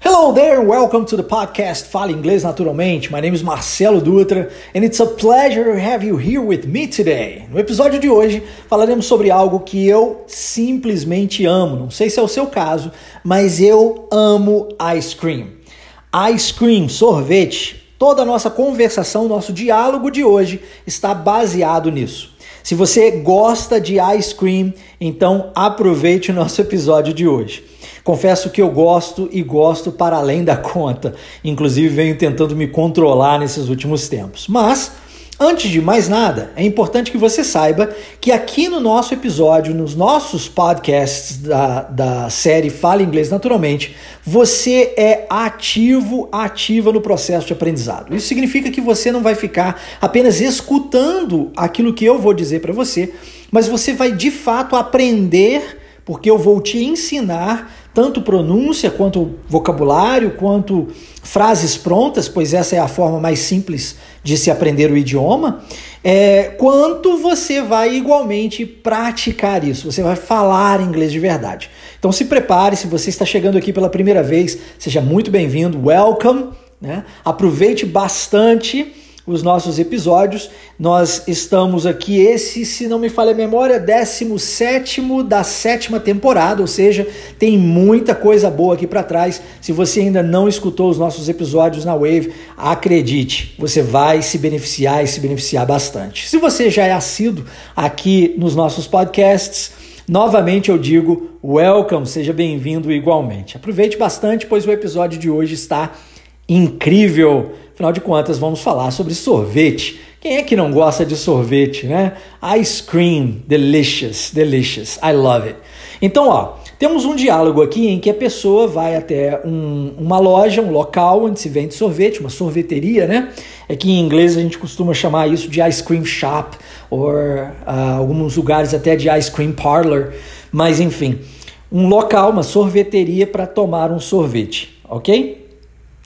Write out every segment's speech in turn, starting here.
Hello there, welcome to the podcast Fala Inglês Naturalmente. My name is Marcelo Dutra and it's a pleasure to have you here with me today. No episódio de hoje falaremos sobre algo que eu simplesmente amo. Não sei se é o seu caso, mas eu amo ice cream. Ice cream, sorvete. Toda a nossa conversação, nosso diálogo de hoje está baseado nisso. Se você gosta de ice cream, então aproveite o nosso episódio de hoje. Confesso que eu gosto e gosto para além da conta. Inclusive, venho tentando me controlar nesses últimos tempos. Mas, antes de mais nada, é importante que você saiba que aqui no nosso episódio, nos nossos podcasts da, da série Fala Inglês Naturalmente, você é ativo, ativa no processo de aprendizado. Isso significa que você não vai ficar apenas escutando aquilo que eu vou dizer para você, mas você vai de fato aprender, porque eu vou te ensinar tanto pronúncia quanto vocabulário, quanto frases prontas, pois essa é a forma mais simples de se aprender o idioma, é, quanto você vai igualmente praticar isso, você vai falar inglês de verdade. Então se prepare, se você está chegando aqui pela primeira vez, seja muito bem-vindo, welcome, né? aproveite bastante os nossos episódios. Nós estamos aqui, esse, se não me falha a memória, 17 da sétima temporada, ou seja, tem muita coisa boa aqui para trás. Se você ainda não escutou os nossos episódios na Wave, acredite, você vai se beneficiar e se beneficiar bastante. Se você já é assíduo aqui nos nossos podcasts, Novamente eu digo welcome, seja bem-vindo igualmente. Aproveite bastante, pois o episódio de hoje está incrível. Afinal de contas, vamos falar sobre sorvete. Quem é que não gosta de sorvete, né? Ice cream, delicious, delicious. I love it. Então, ó, temos um diálogo aqui em que a pessoa vai até um, uma loja, um local onde se vende sorvete, uma sorveteria, né? É que em inglês a gente costuma chamar isso de ice cream shop, ou uh, alguns lugares até de ice cream parlor, mas enfim, um local, uma sorveteria para tomar um sorvete, ok?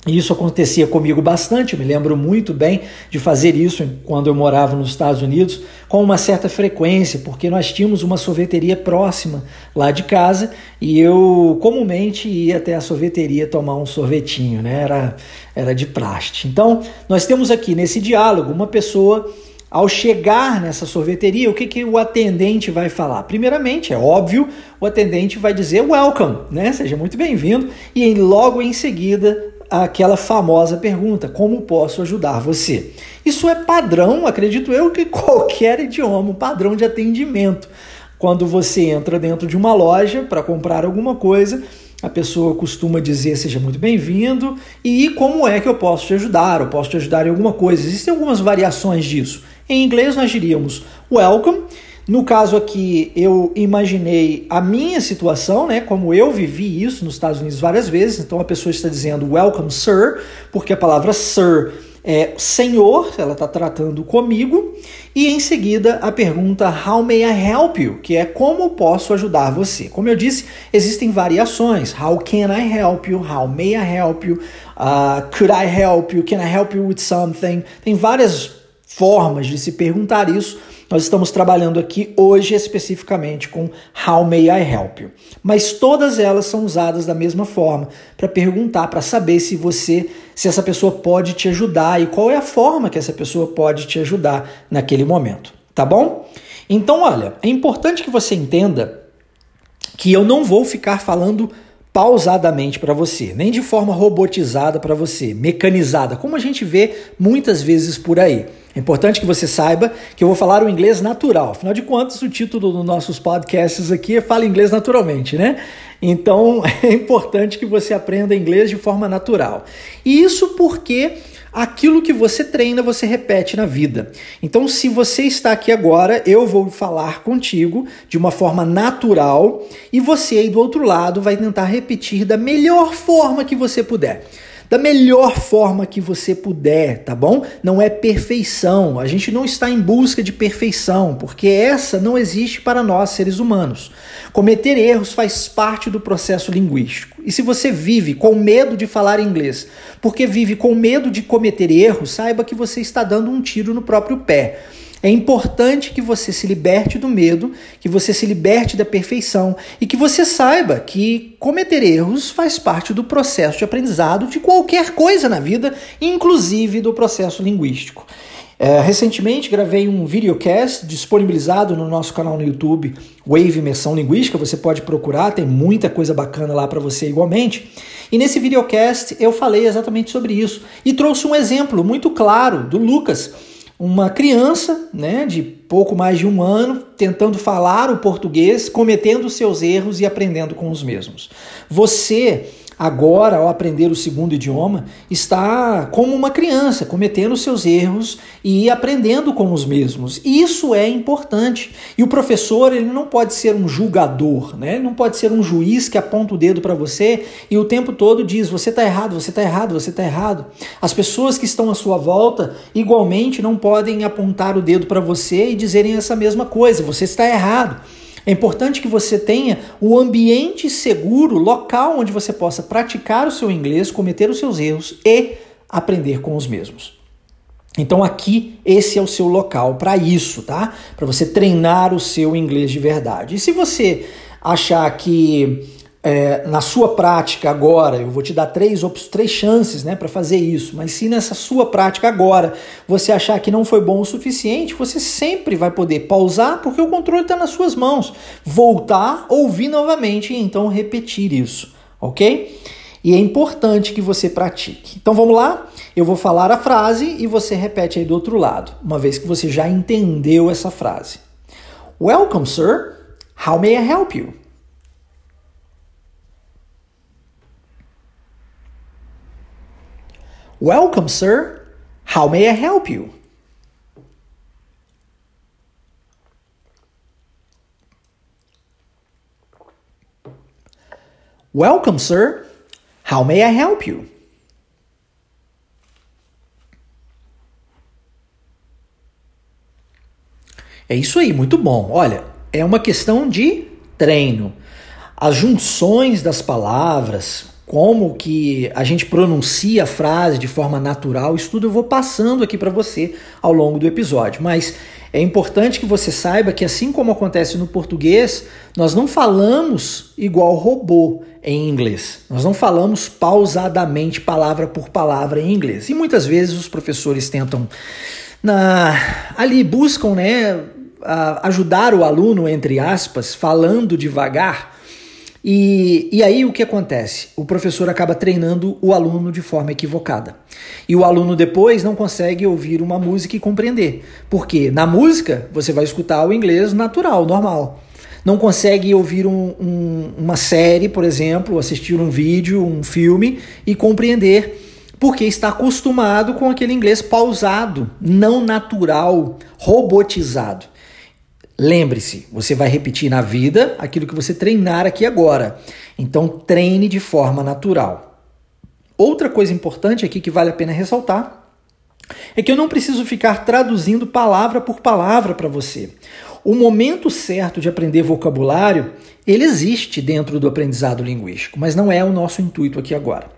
Isso acontecia comigo bastante, eu me lembro muito bem de fazer isso quando eu morava nos Estados Unidos, com uma certa frequência, porque nós tínhamos uma sorveteria próxima lá de casa e eu comumente ia até a sorveteria tomar um sorvetinho, né? Era, era de praste. Então, nós temos aqui nesse diálogo uma pessoa ao chegar nessa sorveteria, o que, que o atendente vai falar? Primeiramente, é óbvio, o atendente vai dizer welcome, né? Seja muito bem-vindo, e logo em seguida aquela famosa pergunta: como posso ajudar você? Isso é padrão, acredito eu, que qualquer idioma, um padrão de atendimento. Quando você entra dentro de uma loja para comprar alguma coisa, a pessoa costuma dizer seja muito bem-vindo e como é que eu posso te ajudar? Eu posso te ajudar em alguma coisa. Existem algumas variações disso. Em inglês nós diríamos welcome no caso aqui, eu imaginei a minha situação, né? Como eu vivi isso nos Estados Unidos várias vezes. Então a pessoa está dizendo welcome, sir, porque a palavra sir é senhor, ela está tratando comigo. E em seguida a pergunta how may I help you, que é como posso ajudar você. Como eu disse, existem variações. How can I help you? How may I help you? Uh, could I help you? Can I help you with something? Tem várias formas de se perguntar isso nós estamos trabalhando aqui hoje especificamente com How May I Help You? Mas todas elas são usadas da mesma forma para perguntar, para saber se você, se essa pessoa pode te ajudar e qual é a forma que essa pessoa pode te ajudar naquele momento, tá bom? Então, olha, é importante que você entenda que eu não vou ficar falando pausadamente para você, nem de forma robotizada para você, mecanizada, como a gente vê muitas vezes por aí. É importante que você saiba que eu vou falar o inglês natural. Afinal de contas, o título dos nossos podcasts aqui é Fala Inglês Naturalmente, né? Então é importante que você aprenda inglês de forma natural. E isso porque aquilo que você treina, você repete na vida. Então, se você está aqui agora, eu vou falar contigo de uma forma natural e você aí do outro lado vai tentar repetir da melhor forma que você puder da melhor forma que você puder, tá bom? Não é perfeição. A gente não está em busca de perfeição, porque essa não existe para nós seres humanos. Cometer erros faz parte do processo linguístico. E se você vive com medo de falar inglês, porque vive com medo de cometer erros, saiba que você está dando um tiro no próprio pé. É importante que você se liberte do medo, que você se liberte da perfeição e que você saiba que cometer erros faz parte do processo de aprendizado de qualquer coisa na vida, inclusive do processo linguístico. É, recentemente gravei um videocast disponibilizado no nosso canal no YouTube, Wave Imersão Linguística. Você pode procurar, tem muita coisa bacana lá para você igualmente. E nesse videocast eu falei exatamente sobre isso e trouxe um exemplo muito claro do Lucas uma criança né, de pouco mais de um ano tentando falar o português, cometendo seus erros e aprendendo com os mesmos. Você agora, ao aprender o segundo idioma, está como uma criança, cometendo seus erros e aprendendo com os mesmos. Isso é importante. E o professor, ele não pode ser um julgador, né? Ele não pode ser um juiz que aponta o dedo para você e o tempo todo diz: você está errado, você está errado, você está errado. As pessoas que estão à sua volta, igualmente, não podem apontar o dedo para você e dizerem essa mesma coisa: você está errado. É importante que você tenha o ambiente seguro, local onde você possa praticar o seu inglês, cometer os seus erros e aprender com os mesmos. Então aqui esse é o seu local para isso, tá? Para você treinar o seu inglês de verdade. E se você achar que é, na sua prática agora, eu vou te dar três, três chances né, para fazer isso, mas se nessa sua prática agora você achar que não foi bom o suficiente, você sempre vai poder pausar porque o controle está nas suas mãos, voltar, ouvir novamente e então repetir isso, ok? E é importante que você pratique. Então vamos lá? Eu vou falar a frase e você repete aí do outro lado, uma vez que você já entendeu essa frase. Welcome, sir. How may I help you? Welcome, sir. How may I help you? Welcome, sir. How may I help you? É isso aí, muito bom. Olha, é uma questão de treino. As junções das palavras, como que a gente pronuncia a frase de forma natural, isso tudo eu vou passando aqui para você ao longo do episódio. Mas é importante que você saiba que, assim como acontece no português, nós não falamos igual robô em inglês. Nós não falamos pausadamente, palavra por palavra em inglês. E muitas vezes os professores tentam, na, ali buscam, né, ajudar o aluno, entre aspas, falando devagar e, e aí o que acontece? O professor acaba treinando o aluno de forma equivocada. E o aluno depois não consegue ouvir uma música e compreender. Porque na música você vai escutar o inglês natural, normal. Não consegue ouvir um, um, uma série, por exemplo, assistir um vídeo, um filme e compreender porque está acostumado com aquele inglês pausado, não natural, robotizado. Lembre-se, você vai repetir na vida aquilo que você treinar aqui agora. Então treine de forma natural. Outra coisa importante aqui que vale a pena ressaltar é que eu não preciso ficar traduzindo palavra por palavra para você. O momento certo de aprender vocabulário, ele existe dentro do aprendizado linguístico, mas não é o nosso intuito aqui agora.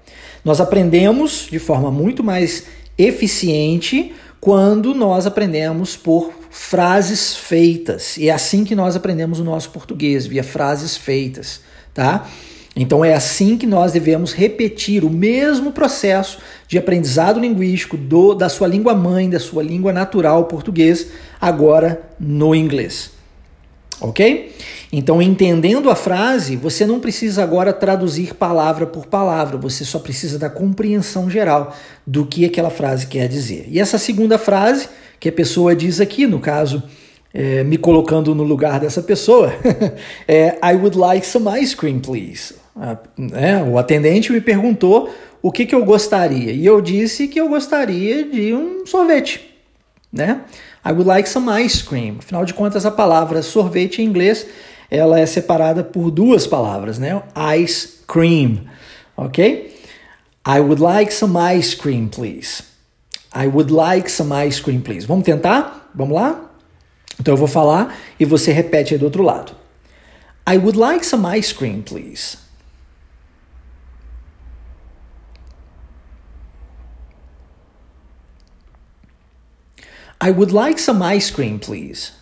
Nós aprendemos de forma muito mais eficiente quando nós aprendemos por frases feitas. E é assim que nós aprendemos o nosso português, via frases feitas, tá? Então é assim que nós devemos repetir o mesmo processo de aprendizado linguístico do, da sua língua mãe, da sua língua natural português, agora no inglês. Ok? Então, entendendo a frase, você não precisa agora traduzir palavra por palavra, você só precisa da compreensão geral do que aquela frase quer dizer. E essa segunda frase, que a pessoa diz aqui, no caso, é, me colocando no lugar dessa pessoa, é I would like some ice cream, please. é, o atendente me perguntou o que, que eu gostaria, e eu disse que eu gostaria de um sorvete, né? I would like some ice cream. Afinal de contas, a palavra sorvete em inglês ela é separada por duas palavras, né? Ice cream, ok? I would like some ice cream, please. I would like some ice cream, please. Vamos tentar? Vamos lá? Então eu vou falar e você repete aí do outro lado. I would like some ice cream, please. I would like some ice cream, please.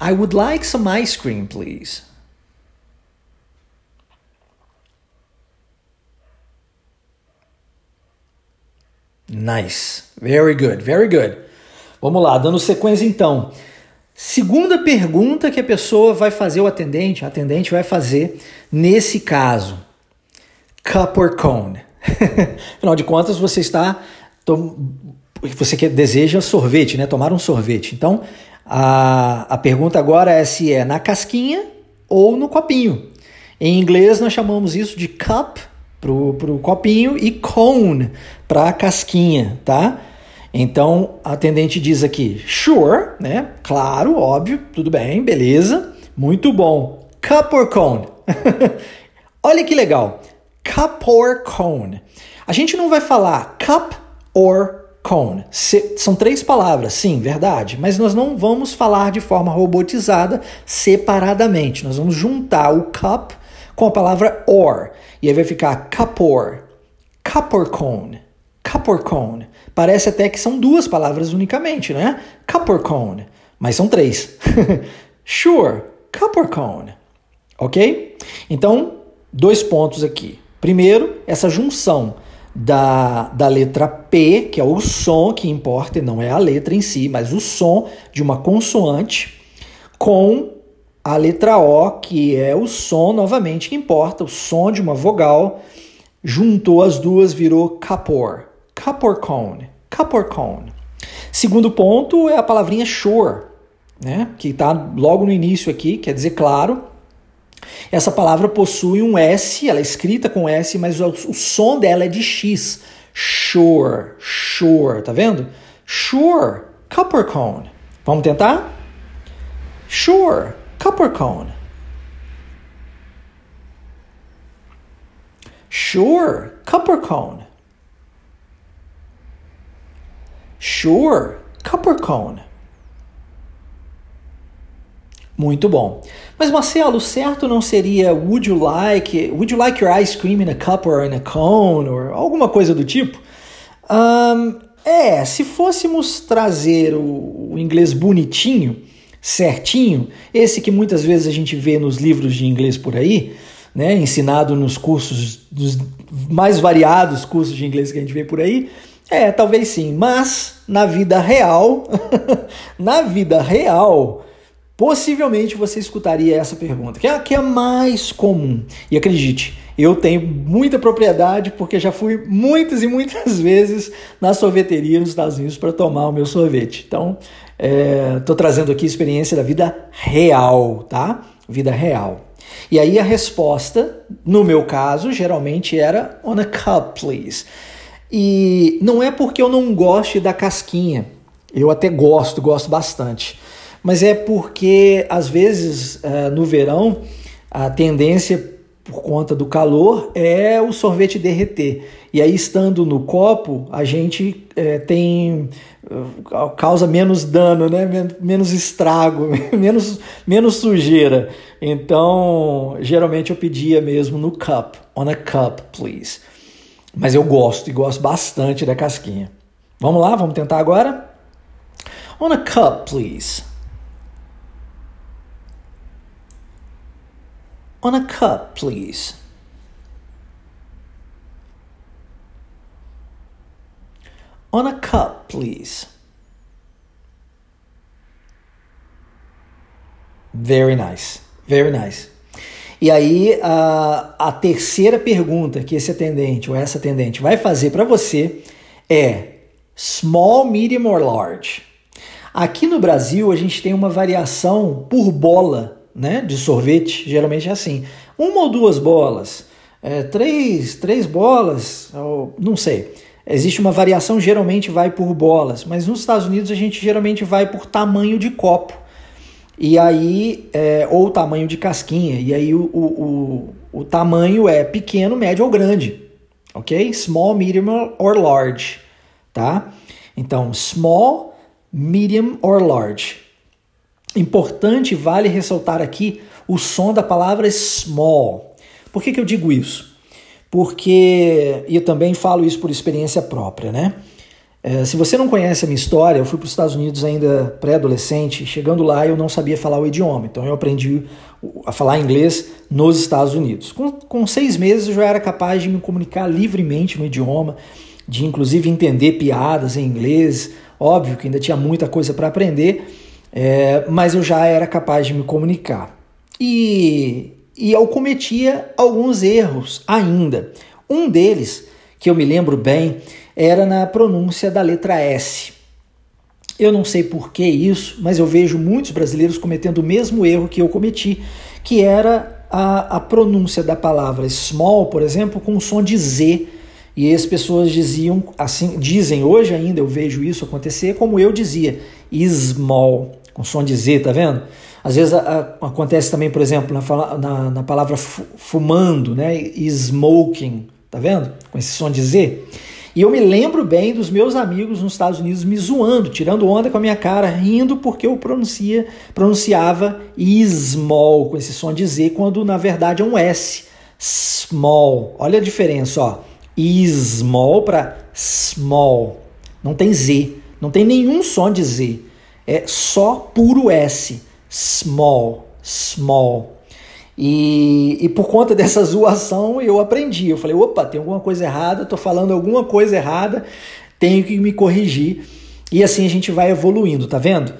I would like some ice cream, please. Nice. Very good. Very good. Vamos lá, dando sequência então. Segunda pergunta que a pessoa vai fazer, o atendente, a atendente vai fazer nesse caso: cup or cone? Afinal de contas, você está. Você quer, deseja sorvete, né? Tomar um sorvete. Então, a, a pergunta agora é se é na casquinha ou no copinho. Em inglês, nós chamamos isso de cup para o copinho e cone para a casquinha, tá? Então, a atendente diz aqui, sure, né? Claro, óbvio, tudo bem, beleza, muito bom. Cup or cone? Olha que legal. Cup or cone. A gente não vai falar cup or cone. Se, são três palavras, sim, verdade, mas nós não vamos falar de forma robotizada separadamente. Nós vamos juntar o cup com a palavra or. E aí vai ficar cup or, cup or cone, cup or cone. Parece até que são duas palavras unicamente, né? Cup or cone, mas são três. sure, cup or cone. Ok? Então, dois pontos aqui. Primeiro, essa junção da, da letra P, que é o som que importa, e não é a letra em si, mas o som de uma consoante, com a letra O, que é o som novamente que importa, o som de uma vogal, juntou as duas, virou capor. Caporcone. Caporcone. Segundo ponto é a palavrinha sure, né? que está logo no início aqui, quer dizer claro. Essa palavra possui um S, ela é escrita com S, mas o, o som dela é de X. Sure, sure, tá vendo? Sure, Capricorn. Vamos tentar? Sure, Capricorn. Sure, Capricorn. Sure, Capricorn. Muito bom. Mas Marcelo, certo não seria would you like, would you like your ice cream in a cup or in a cone or alguma coisa do tipo? Um, é, se fôssemos trazer o, o inglês bonitinho, certinho, esse que muitas vezes a gente vê nos livros de inglês por aí, né, ensinado nos cursos, dos mais variados cursos de inglês que a gente vê por aí, é, talvez sim, mas na vida real, na vida real, possivelmente você escutaria essa pergunta, que é a que é mais comum. E acredite, eu tenho muita propriedade porque já fui muitas e muitas vezes na sorveteria nos Estados Unidos para tomar o meu sorvete. Então, estou é, trazendo aqui experiência da vida real, tá? Vida real. E aí a resposta, no meu caso, geralmente era on a cup, please. E não é porque eu não goste da casquinha. Eu até gosto, gosto bastante. Mas é porque, às vezes, uh, no verão, a tendência, por conta do calor, é o sorvete derreter. E aí, estando no copo, a gente é, tem uh, causa menos dano, né? menos estrago, menos, menos sujeira. Então, geralmente eu pedia mesmo no cup, on a cup, please. Mas eu gosto e gosto bastante da casquinha. Vamos lá, vamos tentar agora? On a cup, please. On a cup, please. On a cup, please. Very nice. Very nice. E aí, a, a terceira pergunta que esse atendente ou essa atendente vai fazer para você é small, medium or large? Aqui no Brasil, a gente tem uma variação por bola né, de sorvete, geralmente é assim. Uma ou duas bolas, é, três, três bolas, ou, não sei. Existe uma variação, geralmente vai por bolas, mas nos Estados Unidos a gente geralmente vai por tamanho de copo. E aí, é, ou tamanho de casquinha, e aí o, o, o, o tamanho é pequeno, médio ou grande, ok? Small, medium or large, tá? Então, small, medium or large. Importante, vale ressaltar aqui o som da palavra small, Por que, que eu digo isso? Porque, eu também falo isso por experiência própria, né? É, se você não conhece a minha história, eu fui para os Estados Unidos ainda pré-adolescente. Chegando lá, eu não sabia falar o idioma, então eu aprendi a falar inglês nos Estados Unidos. Com, com seis meses, eu já era capaz de me comunicar livremente no idioma, de inclusive entender piadas em inglês. Óbvio que ainda tinha muita coisa para aprender, é, mas eu já era capaz de me comunicar. E, e eu cometia alguns erros ainda. Um deles, que eu me lembro bem, era na pronúncia da letra S. Eu não sei por que isso, mas eu vejo muitos brasileiros cometendo o mesmo erro que eu cometi, que era a, a pronúncia da palavra small, por exemplo, com o som de Z. E as pessoas diziam assim, dizem hoje ainda, eu vejo isso acontecer, como eu dizia, small, com som de Z, tá vendo? Às vezes a, a, acontece também, por exemplo, na, na, na palavra fumando, né? Smoking, tá vendo? Com esse som de Z. E eu me lembro bem dos meus amigos nos Estados Unidos me zoando, tirando onda com a minha cara, rindo porque eu pronuncia, pronunciava small com esse som de Z, quando na verdade é um S. Small. Olha a diferença, ó. Small para small. Não tem Z. Não tem nenhum som de Z. É só puro S. Small. Small. E, e, por conta dessa zoação eu aprendi. Eu falei, opa, tem alguma coisa errada, estou falando alguma coisa errada, tenho que me corrigir. E assim a gente vai evoluindo, tá vendo?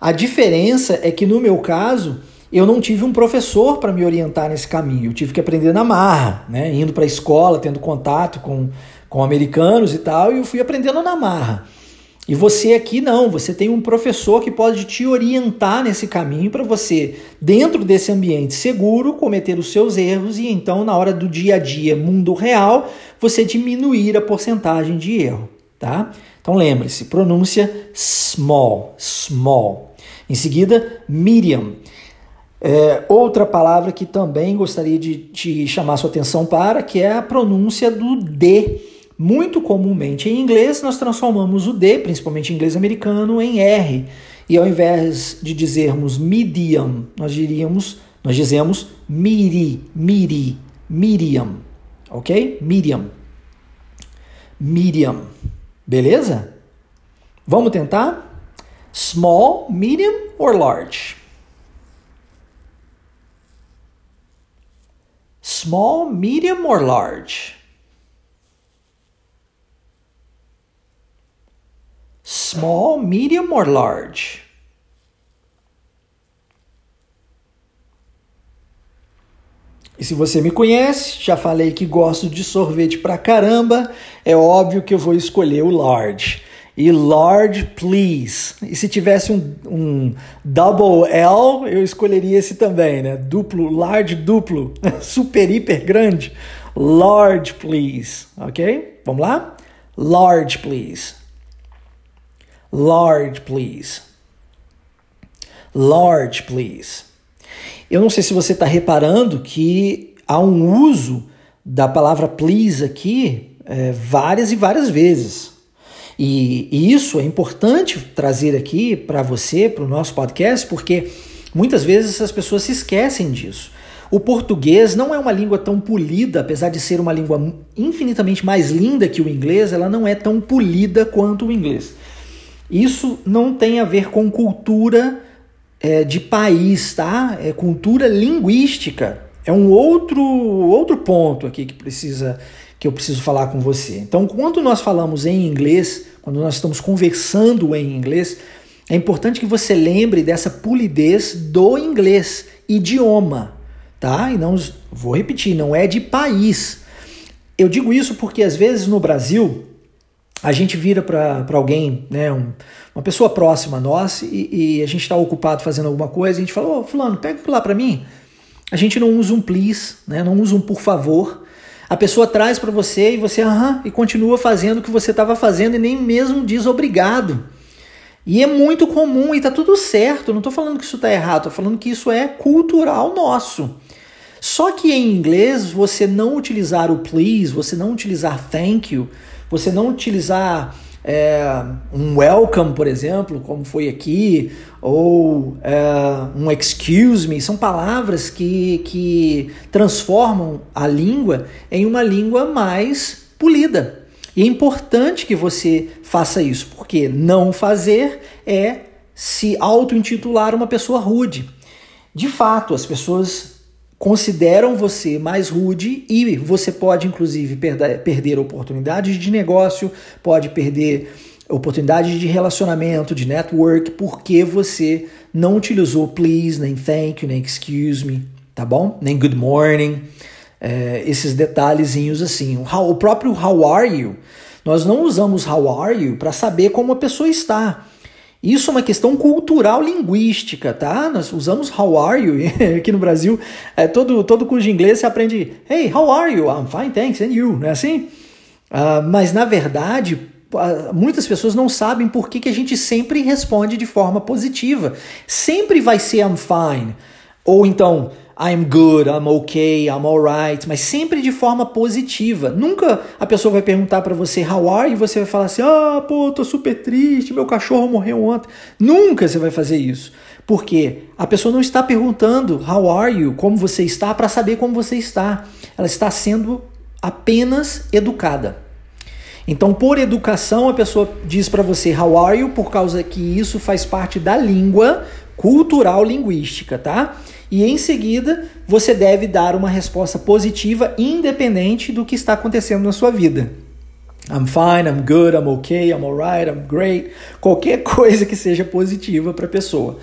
A diferença é que no meu caso, eu não tive um professor para me orientar nesse caminho. Eu tive que aprender na marra, né? Indo para a escola, tendo contato com, com americanos e tal, e eu fui aprendendo na marra. E você aqui não, você tem um professor que pode te orientar nesse caminho para você, dentro desse ambiente seguro, cometer os seus erros e então, na hora do dia a dia, mundo real, você diminuir a porcentagem de erro, tá? Então lembre-se, pronúncia small, small. Em seguida, medium. É, outra palavra que também gostaria de te chamar sua atenção para, que é a pronúncia do D muito comumente em inglês, nós transformamos o D, principalmente em inglês americano, em R. E ao invés de dizermos medium, nós diríamos, nós dizemos miri, miri, medium. Ok? Medium. Medium. Beleza? Vamos tentar? Small, medium or large? Small, medium or large? Small, medium or large? E se você me conhece, já falei que gosto de sorvete pra caramba, é óbvio que eu vou escolher o large. E large, please. E se tivesse um, um double L, eu escolheria esse também, né? Duplo, large, duplo, super, hiper grande. Large, please. Ok? Vamos lá? Large, please. Large, please. Large, please. Eu não sei se você está reparando que há um uso da palavra please aqui é, várias e várias vezes. E, e isso é importante trazer aqui para você, para o nosso podcast, porque muitas vezes as pessoas se esquecem disso. O português não é uma língua tão polida, apesar de ser uma língua infinitamente mais linda que o inglês, ela não é tão polida quanto o inglês. Isso não tem a ver com cultura é, de país, tá? É cultura linguística. É um outro, outro ponto aqui que precisa que eu preciso falar com você. Então, quando nós falamos em inglês, quando nós estamos conversando em inglês, é importante que você lembre dessa polidez do inglês, idioma, tá? E não vou repetir, não é de país. Eu digo isso porque às vezes no Brasil a gente vira para alguém, né, um, uma pessoa próxima a nós, e, e a gente está ocupado fazendo alguma coisa, a gente fala, ô oh, fulano, pega aquilo lá para mim. A gente não usa um please, né, não usa um por favor. A pessoa traz para você e você, aham, e continua fazendo o que você estava fazendo e nem mesmo diz obrigado. E é muito comum e tá tudo certo, não estou falando que isso está errado, estou falando que isso é cultural nosso. Só que em inglês, você não utilizar o please, você não utilizar thank you, você não utilizar é, um welcome, por exemplo, como foi aqui, ou é, um excuse me, são palavras que, que transformam a língua em uma língua mais polida. E é importante que você faça isso, porque não fazer é se auto-intitular uma pessoa rude. De fato, as pessoas consideram você mais rude e você pode, inclusive, perder, perder oportunidades de negócio, pode perder oportunidades de relacionamento, de network, porque você não utilizou please, nem thank you, nem excuse me, tá bom? Nem good morning, é, esses detalhezinhos assim. O, how, o próprio how are you, nós não usamos how are you para saber como a pessoa está. Isso é uma questão cultural linguística, tá? Nós usamos how are you aqui no Brasil. É, todo, todo curso de inglês você aprende Hey, how are you? I'm fine, thanks, and you? Não é assim? Uh, mas na verdade, muitas pessoas não sabem por que, que a gente sempre responde de forma positiva. Sempre vai ser I'm fine. Ou então, I'm good, I'm okay, I'm alright, mas sempre de forma positiva. Nunca a pessoa vai perguntar para você how are you e você vai falar assim: "Ah, pô, tô super triste, meu cachorro morreu ontem". Nunca você vai fazer isso. Porque a pessoa não está perguntando how are you, como você está para saber como você está. Ela está sendo apenas educada. Então, por educação, a pessoa diz para você how are you por causa que isso faz parte da língua cultural linguística, tá? E em seguida você deve dar uma resposta positiva independente do que está acontecendo na sua vida. I'm fine, I'm good, I'm okay, I'm alright, I'm great. Qualquer coisa que seja positiva para a pessoa.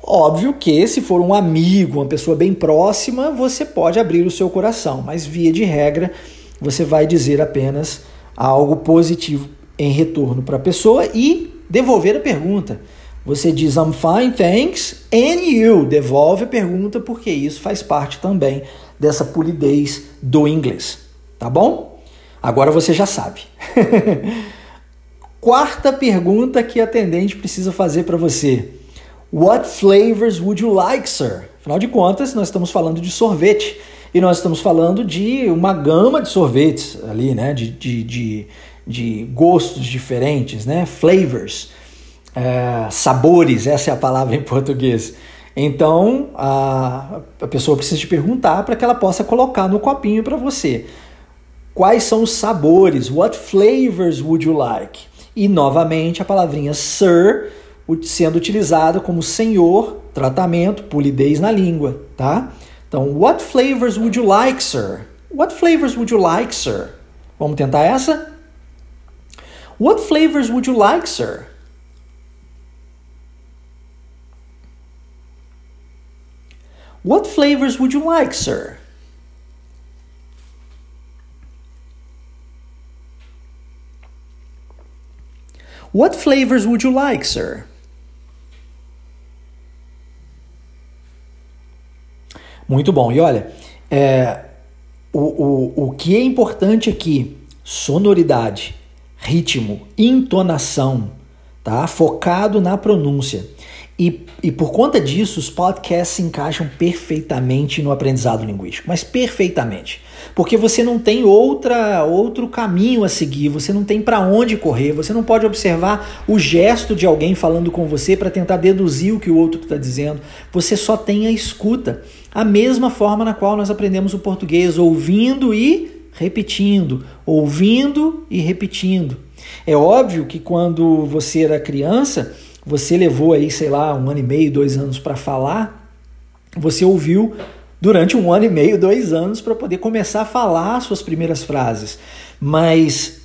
Óbvio que se for um amigo, uma pessoa bem próxima, você pode abrir o seu coração, mas via de regra, você vai dizer apenas algo positivo em retorno para a pessoa e devolver a pergunta. Você diz I'm fine, thanks, and you. Devolve a pergunta porque isso faz parte também dessa polidez do inglês. Tá bom? Agora você já sabe. Quarta pergunta que a atendente precisa fazer para você. What flavors would you like, sir? Afinal de contas, nós estamos falando de sorvete e nós estamos falando de uma gama de sorvetes ali, né? De, de, de, de gostos diferentes, né? Flavors é, sabores, essa é a palavra em português. Então a, a pessoa precisa te perguntar para que ela possa colocar no copinho para você. Quais são os sabores? What flavors would you like? E novamente a palavrinha sir sendo utilizada como senhor, tratamento, polidez na língua, tá? Então, what flavors would you like, sir? What flavors would you like, sir? Vamos tentar essa? What flavors would you like, sir? What flavors would you like, sir? What flavors would you like, sir? Muito bom. E olha, é, o, o, o que é importante aqui: sonoridade, ritmo, entonação, tá? Focado na pronúncia. E, e por conta disso, os podcasts se encaixam perfeitamente no aprendizado linguístico, mas perfeitamente. Porque você não tem outra outro caminho a seguir, você não tem para onde correr, você não pode observar o gesto de alguém falando com você para tentar deduzir o que o outro está dizendo. Você só tem a escuta. A mesma forma na qual nós aprendemos o português, ouvindo e repetindo, ouvindo e repetindo. É óbvio que quando você era criança, você levou aí, sei lá, um ano e meio, dois anos para falar, você ouviu durante um ano e meio, dois anos para poder começar a falar suas primeiras frases. Mas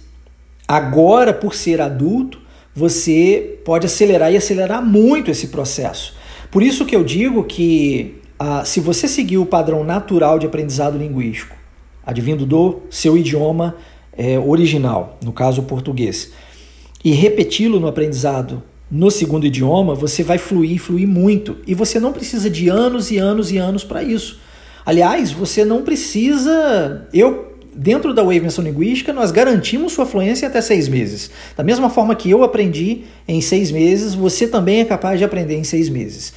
agora, por ser adulto, você pode acelerar e acelerar muito esse processo. Por isso que eu digo que ah, se você seguir o padrão natural de aprendizado linguístico, advindo do seu idioma é, original, no caso o português, e repeti-lo no aprendizado no segundo idioma, você vai fluir, fluir muito. E você não precisa de anos e anos e anos para isso. Aliás, você não precisa. Eu, dentro da Wave Menção Linguística, nós garantimos sua fluência até seis meses. Da mesma forma que eu aprendi em seis meses, você também é capaz de aprender em seis meses.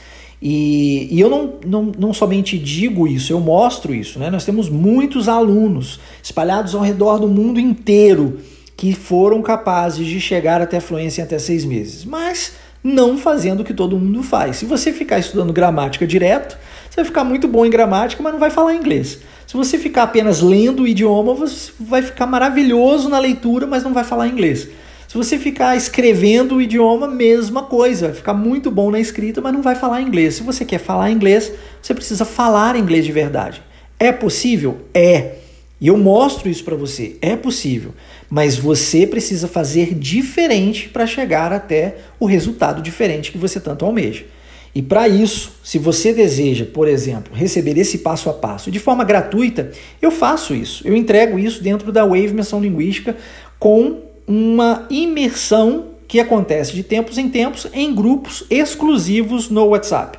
E, e eu não, não, não somente digo isso, eu mostro isso. Né? Nós temos muitos alunos espalhados ao redor do mundo inteiro que foram capazes de chegar até a fluência em até seis meses, mas não fazendo o que todo mundo faz. Se você ficar estudando gramática direto, você vai ficar muito bom em gramática, mas não vai falar inglês. Se você ficar apenas lendo o idioma, você vai ficar maravilhoso na leitura, mas não vai falar inglês. Se você ficar escrevendo o idioma, mesma coisa, vai ficar muito bom na escrita, mas não vai falar inglês. Se você quer falar inglês, você precisa falar inglês de verdade. É possível? É. E eu mostro isso para você. É possível. Mas você precisa fazer diferente para chegar até o resultado diferente que você tanto almeja. E para isso, se você deseja, por exemplo, receber esse passo a passo de forma gratuita, eu faço isso. Eu entrego isso dentro da Wave Menção Linguística com uma imersão que acontece de tempos em tempos em grupos exclusivos no WhatsApp.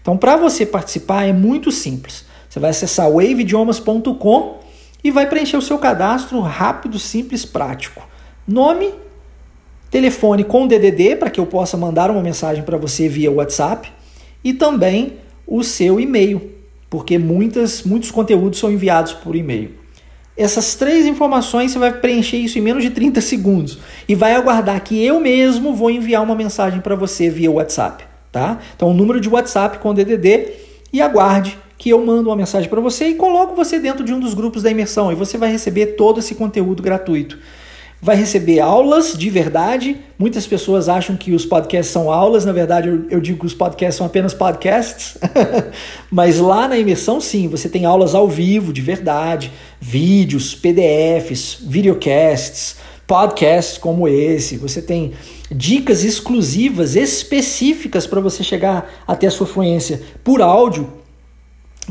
Então, para você participar é muito simples. Você vai acessar waveidiomas.com e vai preencher o seu cadastro rápido, simples, prático. Nome, telefone com DDD para que eu possa mandar uma mensagem para você via WhatsApp e também o seu e-mail, porque muitas, muitos conteúdos são enviados por e-mail. Essas três informações você vai preencher isso em menos de 30 segundos. E vai aguardar que eu mesmo vou enviar uma mensagem para você via WhatsApp, tá? Então, o número de WhatsApp com DDD e aguarde que eu mando uma mensagem para você e coloco você dentro de um dos grupos da imersão. E você vai receber todo esse conteúdo gratuito vai receber aulas de verdade. Muitas pessoas acham que os podcasts são aulas, na verdade eu, eu digo que os podcasts são apenas podcasts. Mas lá na imersão, sim, você tem aulas ao vivo, de verdade, vídeos, PDFs, videocasts, podcasts como esse. Você tem dicas exclusivas, específicas para você chegar até a sua fluência por áudio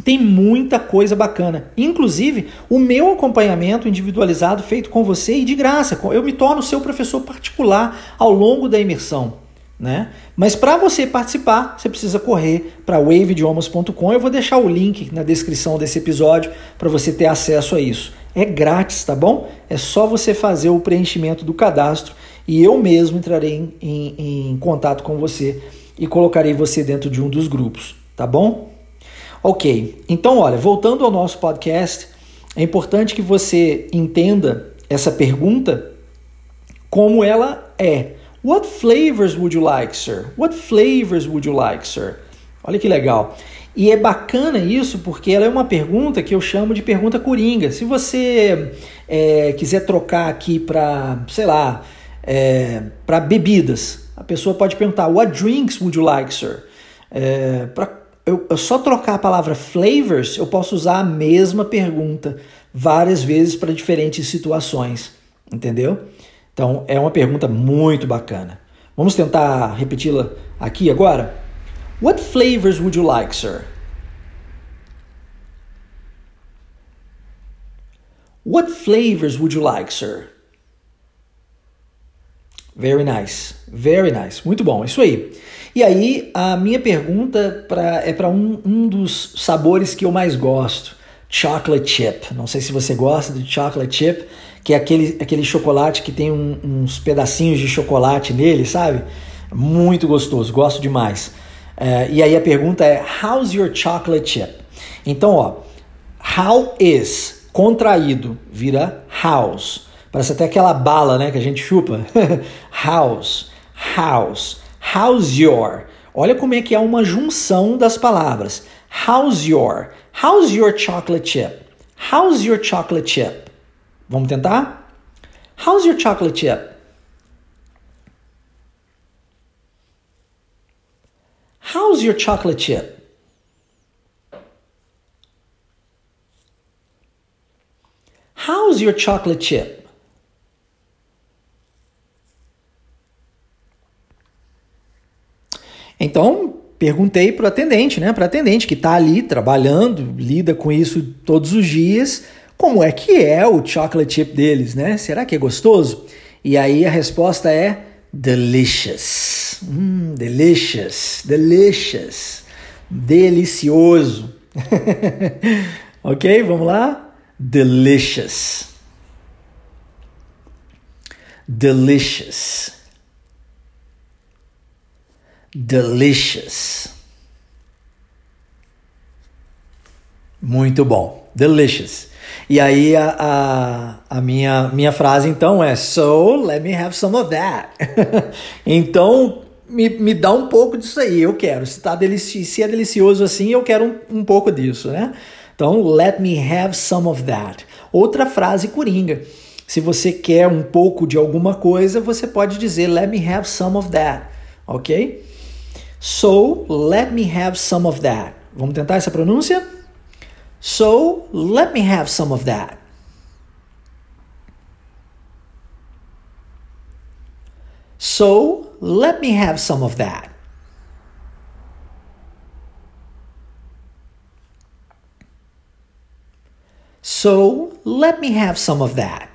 tem muita coisa bacana. Inclusive, o meu acompanhamento individualizado feito com você e de graça. Eu me torno seu professor particular ao longo da imersão. Né? Mas para você participar, você precisa correr para waveidiomas.com. Eu vou deixar o link na descrição desse episódio para você ter acesso a isso. É grátis, tá bom? É só você fazer o preenchimento do cadastro e eu mesmo entrarei em, em, em contato com você e colocarei você dentro de um dos grupos, tá bom? Ok, então olha, voltando ao nosso podcast, é importante que você entenda essa pergunta como ela é. What flavors would you like, sir? What flavors would you like, sir? Olha que legal. E é bacana isso porque ela é uma pergunta que eu chamo de pergunta coringa. Se você é, quiser trocar aqui para, sei lá, é, para bebidas, a pessoa pode perguntar: What drinks would you like, sir? É, para eu, eu só trocar a palavra flavors, eu posso usar a mesma pergunta várias vezes para diferentes situações, entendeu? Então é uma pergunta muito bacana. Vamos tentar repeti-la aqui agora? What flavors would you like, sir? What flavors would you like, sir? Very nice, very nice. Muito bom, isso aí. E aí, a minha pergunta pra, é para um, um dos sabores que eu mais gosto: chocolate chip. Não sei se você gosta de chocolate chip, que é aquele, aquele chocolate que tem um, uns pedacinhos de chocolate nele, sabe? Muito gostoso, gosto demais. É, e aí a pergunta é: How's your chocolate chip? Então, ó, how is contraído vira house. Parece até aquela bala, né, que a gente chupa. house, house. How's your? Olha como é que é uma junção das palavras. How's your? How's your chocolate chip? How's your chocolate chip? Vamos tentar? How's your chocolate chip? How's your chocolate chip? How's your chocolate chip? Então, perguntei para o atendente, né? Para atendente que está ali trabalhando, lida com isso todos os dias, como é que é o chocolate chip deles, né? Será que é gostoso? E aí a resposta é delicious. Hum, delicious, delicious. Delicioso. ok, vamos lá? Delicious. Delicious delicious. Muito bom. Delicious. E aí a, a, a, minha, minha frase então é So let me have some of that. então me, me dá um pouco disso aí, eu quero. Se, tá delici se é delicioso assim, eu quero um, um pouco disso, né? Então, let me have some of that. Outra frase coringa. Se você quer um pouco de alguma coisa, você pode dizer let me have some of that, ok? So, let me have some of that. Vamos tentar essa pronúncia? So, let me have some of that. So, let me have some of that. So, let me have some of that.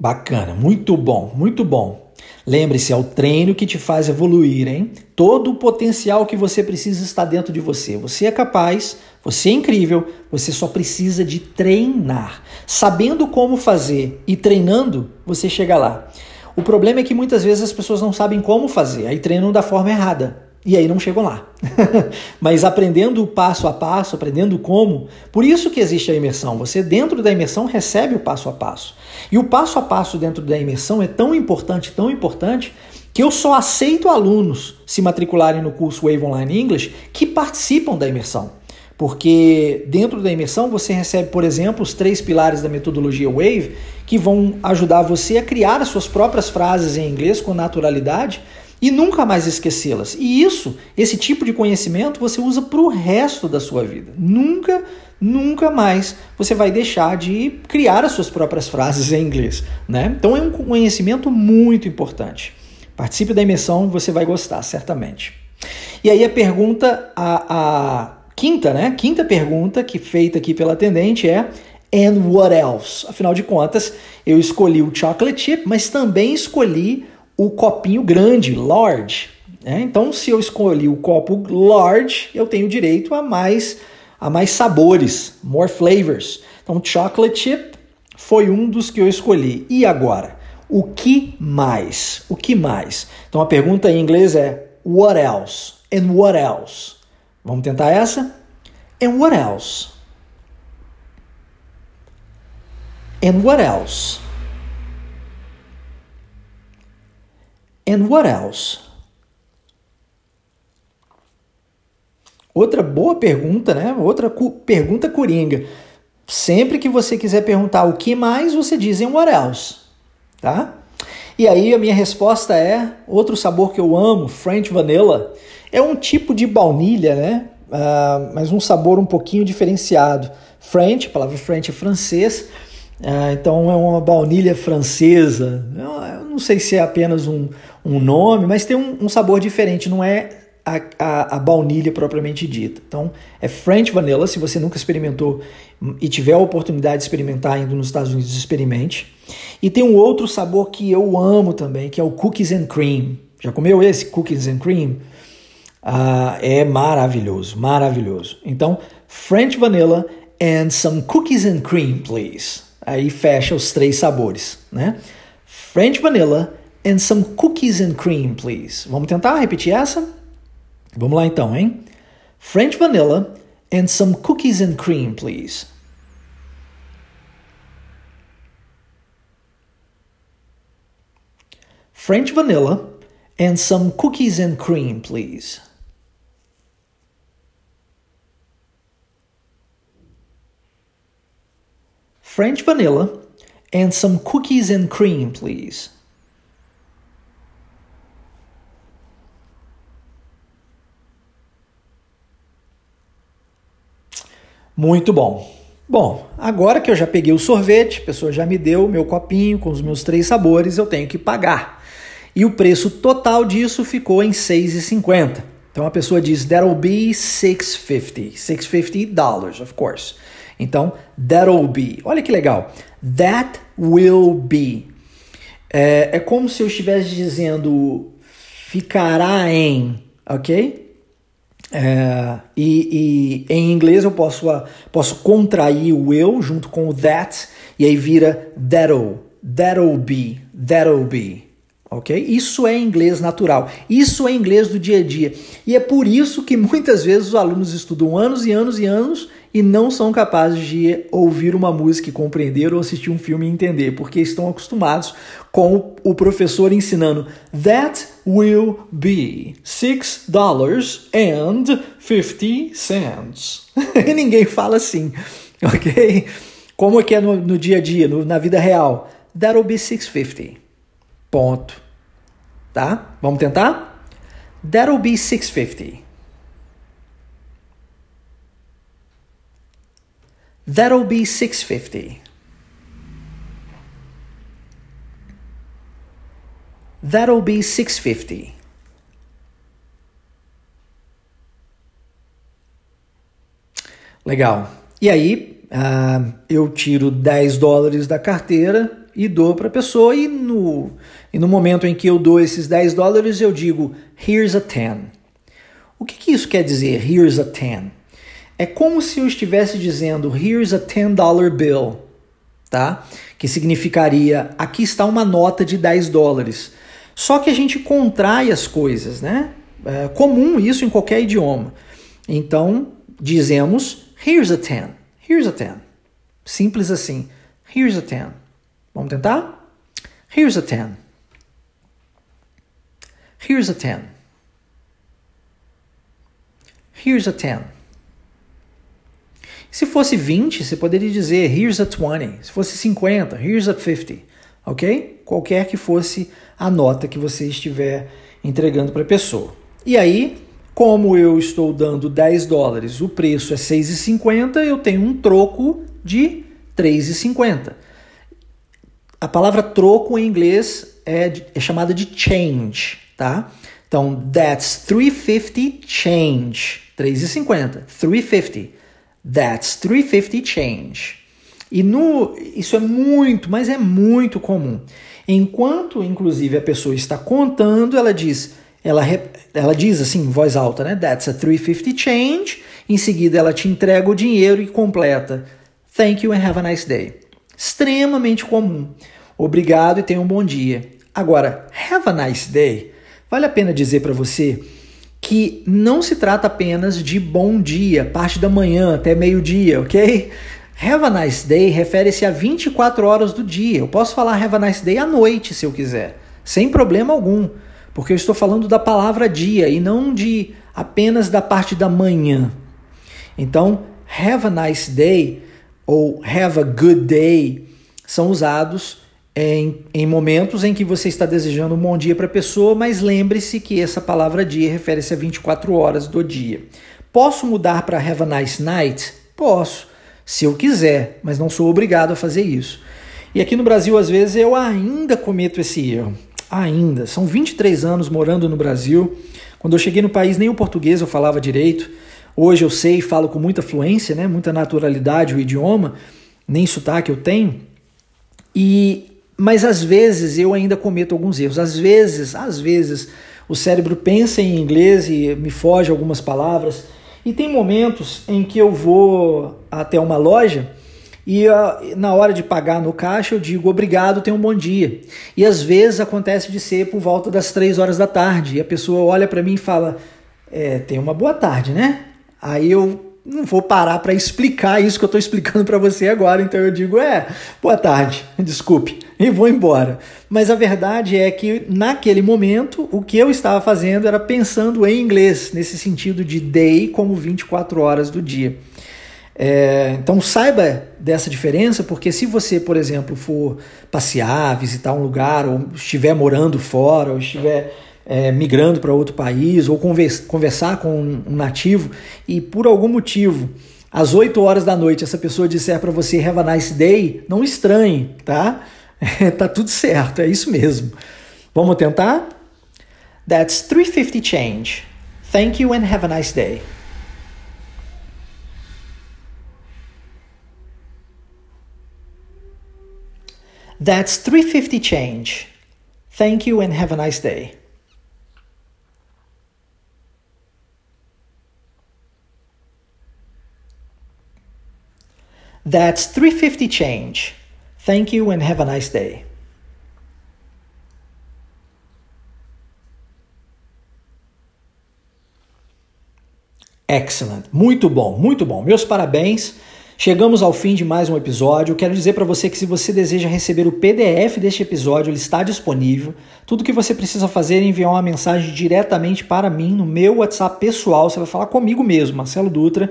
Bacana, muito bom, muito bom. Lembre-se, é o treino que te faz evoluir, hein? Todo o potencial que você precisa está dentro de você. Você é capaz, você é incrível, você só precisa de treinar. Sabendo como fazer e treinando, você chega lá. O problema é que muitas vezes as pessoas não sabem como fazer, aí treinam da forma errada e aí não chegam lá. Mas aprendendo passo a passo, aprendendo como, por isso que existe a imersão. Você dentro da imersão recebe o passo a passo. E o passo a passo dentro da imersão é tão importante, tão importante, que eu só aceito alunos se matricularem no curso Wave Online English que participam da imersão. Porque dentro da imersão você recebe, por exemplo, os três pilares da metodologia Wave que vão ajudar você a criar as suas próprias frases em inglês com naturalidade e nunca mais esquecê-las. E isso, esse tipo de conhecimento, você usa para o resto da sua vida. Nunca, nunca mais você vai deixar de criar as suas próprias frases em inglês. Né? Então é um conhecimento muito importante. Participe da imersão, você vai gostar, certamente. E aí a pergunta, a, a quinta, né? Quinta pergunta que feita aqui pela atendente é And what else? Afinal de contas, eu escolhi o chocolate chip, mas também escolhi o copinho grande, large. Né? Então, se eu escolhi o copo large, eu tenho direito a mais, a mais sabores, more flavors. Então, chocolate chip foi um dos que eu escolhi. E agora? O que mais? O que mais? Então, a pergunta em inglês é what else? And what else? Vamos tentar essa? And what else? And what else? And what else? Outra boa pergunta, né? Outra cu pergunta coringa. Sempre que você quiser perguntar o que mais, você diz em what else, tá? E aí a minha resposta é outro sabor que eu amo, French Vanilla. É um tipo de baunilha, né? Uh, mas um sabor um pouquinho diferenciado. French, a palavra French é francês, uh, então é uma baunilha francesa. Eu não sei se é apenas um, um nome, mas tem um, um sabor diferente, não é a, a, a, baunilha propriamente dita. Então, é French Vanilla, se você nunca experimentou e tiver a oportunidade de experimentar indo nos Estados Unidos, experimente. E tem um outro sabor que eu amo também, que é o Cookies and Cream. Já comeu esse Cookies and Cream? Ah, é maravilhoso, maravilhoso. Então, French Vanilla and some Cookies and Cream, please. Aí fecha os três sabores, né? French Vanilla and some cookies and cream, please. Vamos tentar repetir essa? Vamos lá então, hein? French vanilla and some cookies and cream, please. French vanilla and some cookies and cream, please. French vanilla and some cookies and cream, please. Muito bom. Bom, agora que eu já peguei o sorvete, a pessoa já me deu meu copinho com os meus três sabores, eu tenho que pagar. E o preço total disso ficou em 6,50. Então a pessoa diz that'll be 650. 650 dollars, of course. Então, that'll be. Olha que legal. That will be. É, é como se eu estivesse dizendo ficará em, ok? É, e, e, em inglês eu posso, posso contrair o will junto com o that e aí vira that'll, that'll be, that'll be, ok? Isso é inglês natural, isso é inglês do dia a dia. E é por isso que muitas vezes os alunos estudam anos e anos e anos e não são capazes de ouvir uma música e compreender ou assistir um filme e entender, porque estão acostumados com o professor ensinando That will be six dollars and fifty cents. e ninguém fala assim, ok? Como é que é no, no dia a dia, no, na vida real? That'll be 650. Ponto. Tá? Vamos tentar? That'll be 650. That'll be 650. That'll be 650. Legal. E aí, uh, eu tiro 10 dólares da carteira e dou para a pessoa, e no, e no momento em que eu dou esses 10 dólares, eu digo: Here's a 10. O que, que isso quer dizer, here's a 10? É como se eu estivesse dizendo here's a 10 dollar bill, tá? Que significaria aqui está uma nota de 10 dólares. Só que a gente contrai as coisas, né? É comum isso em qualquer idioma. Então, dizemos here's a 10. Here's a 10. Simples assim. Here's a 10. Vamos tentar? Here's a 10. Here's a 10. Here's a 10. Se fosse 20, você poderia dizer here's a 20. Se fosse 50, here's a 50. Ok? Qualquer que fosse a nota que você estiver entregando para a pessoa. E aí, como eu estou dando 10 dólares, o preço é 6,50, eu tenho um troco de 3,50. A palavra troco em inglês é, é chamada de change, tá? Então, that's 350 change. 3,50. 350. That's 350 change. E no, isso é muito, mas é muito comum. Enquanto, inclusive, a pessoa está contando, ela diz, ela, ela diz assim, em voz alta, né? That's a 350 change. Em seguida, ela te entrega o dinheiro e completa. Thank you and have a nice day. Extremamente comum. Obrigado e tenha um bom dia. Agora, have a nice day. Vale a pena dizer para você que não se trata apenas de bom dia, parte da manhã até meio-dia, ok? Have a nice day refere-se a 24 horas do dia. Eu posso falar have a nice day à noite, se eu quiser, sem problema algum, porque eu estou falando da palavra dia e não de apenas da parte da manhã. Então, have a nice day ou have a good day são usados em, em momentos em que você está desejando um bom dia para a pessoa, mas lembre-se que essa palavra dia refere-se a 24 horas do dia. Posso mudar para have a nice night? Posso, se eu quiser, mas não sou obrigado a fazer isso. E aqui no Brasil, às vezes, eu ainda cometo esse erro. Ainda. São 23 anos morando no Brasil. Quando eu cheguei no país, nem o português eu falava direito. Hoje eu sei e falo com muita fluência, né? muita naturalidade o idioma, nem sotaque eu tenho. E mas às vezes eu ainda cometo alguns erros. Às vezes, às vezes, o cérebro pensa em inglês e me foge algumas palavras. E tem momentos em que eu vou até uma loja e uh, na hora de pagar no caixa eu digo obrigado, tenha um bom dia. E às vezes acontece de ser por volta das três horas da tarde e a pessoa olha para mim e fala: é, tem uma boa tarde, né? Aí eu não vou parar para explicar isso que eu estou explicando para você agora, então eu digo, é, boa tarde, desculpe, e vou embora. Mas a verdade é que naquele momento o que eu estava fazendo era pensando em inglês, nesse sentido de day como 24 horas do dia. É, então saiba dessa diferença, porque se você, por exemplo, for passear, visitar um lugar, ou estiver morando fora, ou estiver é, migrando para outro país ou conversar com um nativo e por algum motivo às 8 horas da noite essa pessoa disser para você have a nice day, não estranhe, tá? tá tudo certo, é isso mesmo. Vamos tentar? That's 350 change. Thank you and have a nice day. That's 350 change. Thank you and have a nice day. That's 350 change. Thank you and have a nice day. Excellent. Muito bom, muito bom. Meus parabéns. Chegamos ao fim de mais um episódio. Quero dizer para você que se você deseja receber o PDF deste episódio, ele está disponível. Tudo que você precisa fazer é enviar uma mensagem diretamente para mim no meu WhatsApp pessoal. Você vai falar comigo mesmo, Marcelo Dutra.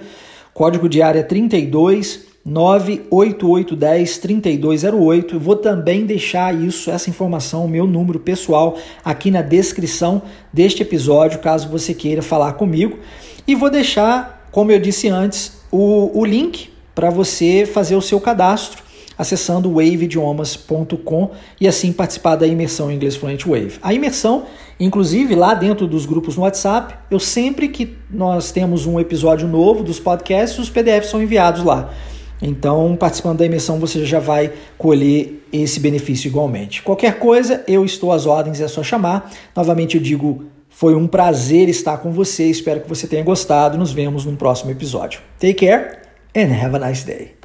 Código de área 32 98810 3208. Eu vou também deixar isso, essa informação, o meu número pessoal aqui na descrição deste episódio, caso você queira falar comigo. E vou deixar, como eu disse antes, o, o link para você fazer o seu cadastro acessando waveidiomas.com e assim participar da imersão em inglês fluente Wave. A imersão, inclusive lá dentro dos grupos no WhatsApp, eu sempre que nós temos um episódio novo dos podcasts, os PDFs são enviados lá. Então, participando da imersão, você já vai colher esse benefício igualmente. Qualquer coisa, eu estou às ordens, é só chamar. Novamente eu digo, foi um prazer estar com você. Espero que você tenha gostado. Nos vemos no próximo episódio. Take care and have a nice day.